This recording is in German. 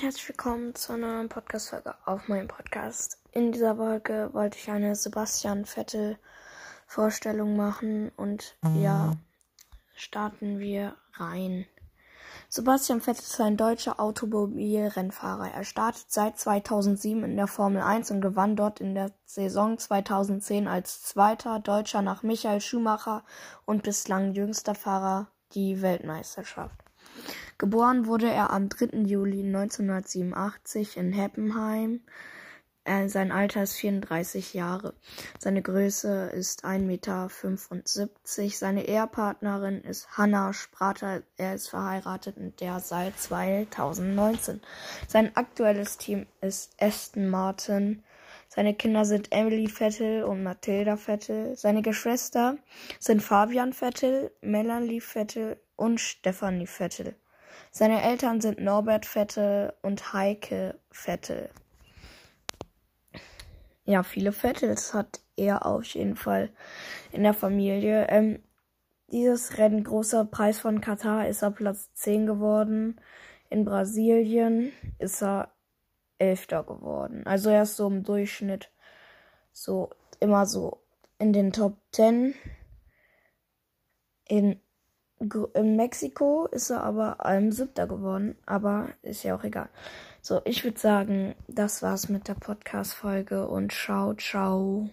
Und herzlich willkommen zu einer neuen Podcast-Folge auf meinem Podcast. In dieser Folge wollte ich eine Sebastian Vettel Vorstellung machen und ja, starten wir rein. Sebastian Vettel ist ein deutscher Automobilrennfahrer. Er startet seit 2007 in der Formel 1 und gewann dort in der Saison 2010 als zweiter Deutscher nach Michael Schumacher und bislang jüngster Fahrer die Weltmeisterschaft. Geboren wurde er am 3. Juli 1987 in Heppenheim. Äh, sein Alter ist 34 Jahre. Seine Größe ist 1,75 Meter. Seine Ehepartnerin ist Hannah Sprater. Er ist verheiratet und der seit 2019. Sein aktuelles Team ist Aston Martin. Seine Kinder sind Emily Vettel und Mathilda Vettel. Seine Geschwister sind Fabian Vettel, Melanie Vettel und Stephanie Vettel. Seine Eltern sind Norbert Vettel und Heike Vettel. Ja, viele Vettels hat er auf jeden Fall in der Familie. Ähm, dieses Rennen, großer Preis von Katar, ist er Platz 10 geworden. In Brasilien ist er Elfter geworden. Also er ist so im Durchschnitt so immer so in den Top 10. In in Mexiko ist er aber ein Siebter geworden, aber ist ja auch egal. So, ich würde sagen, das war's mit der Podcast-Folge und ciao, ciao.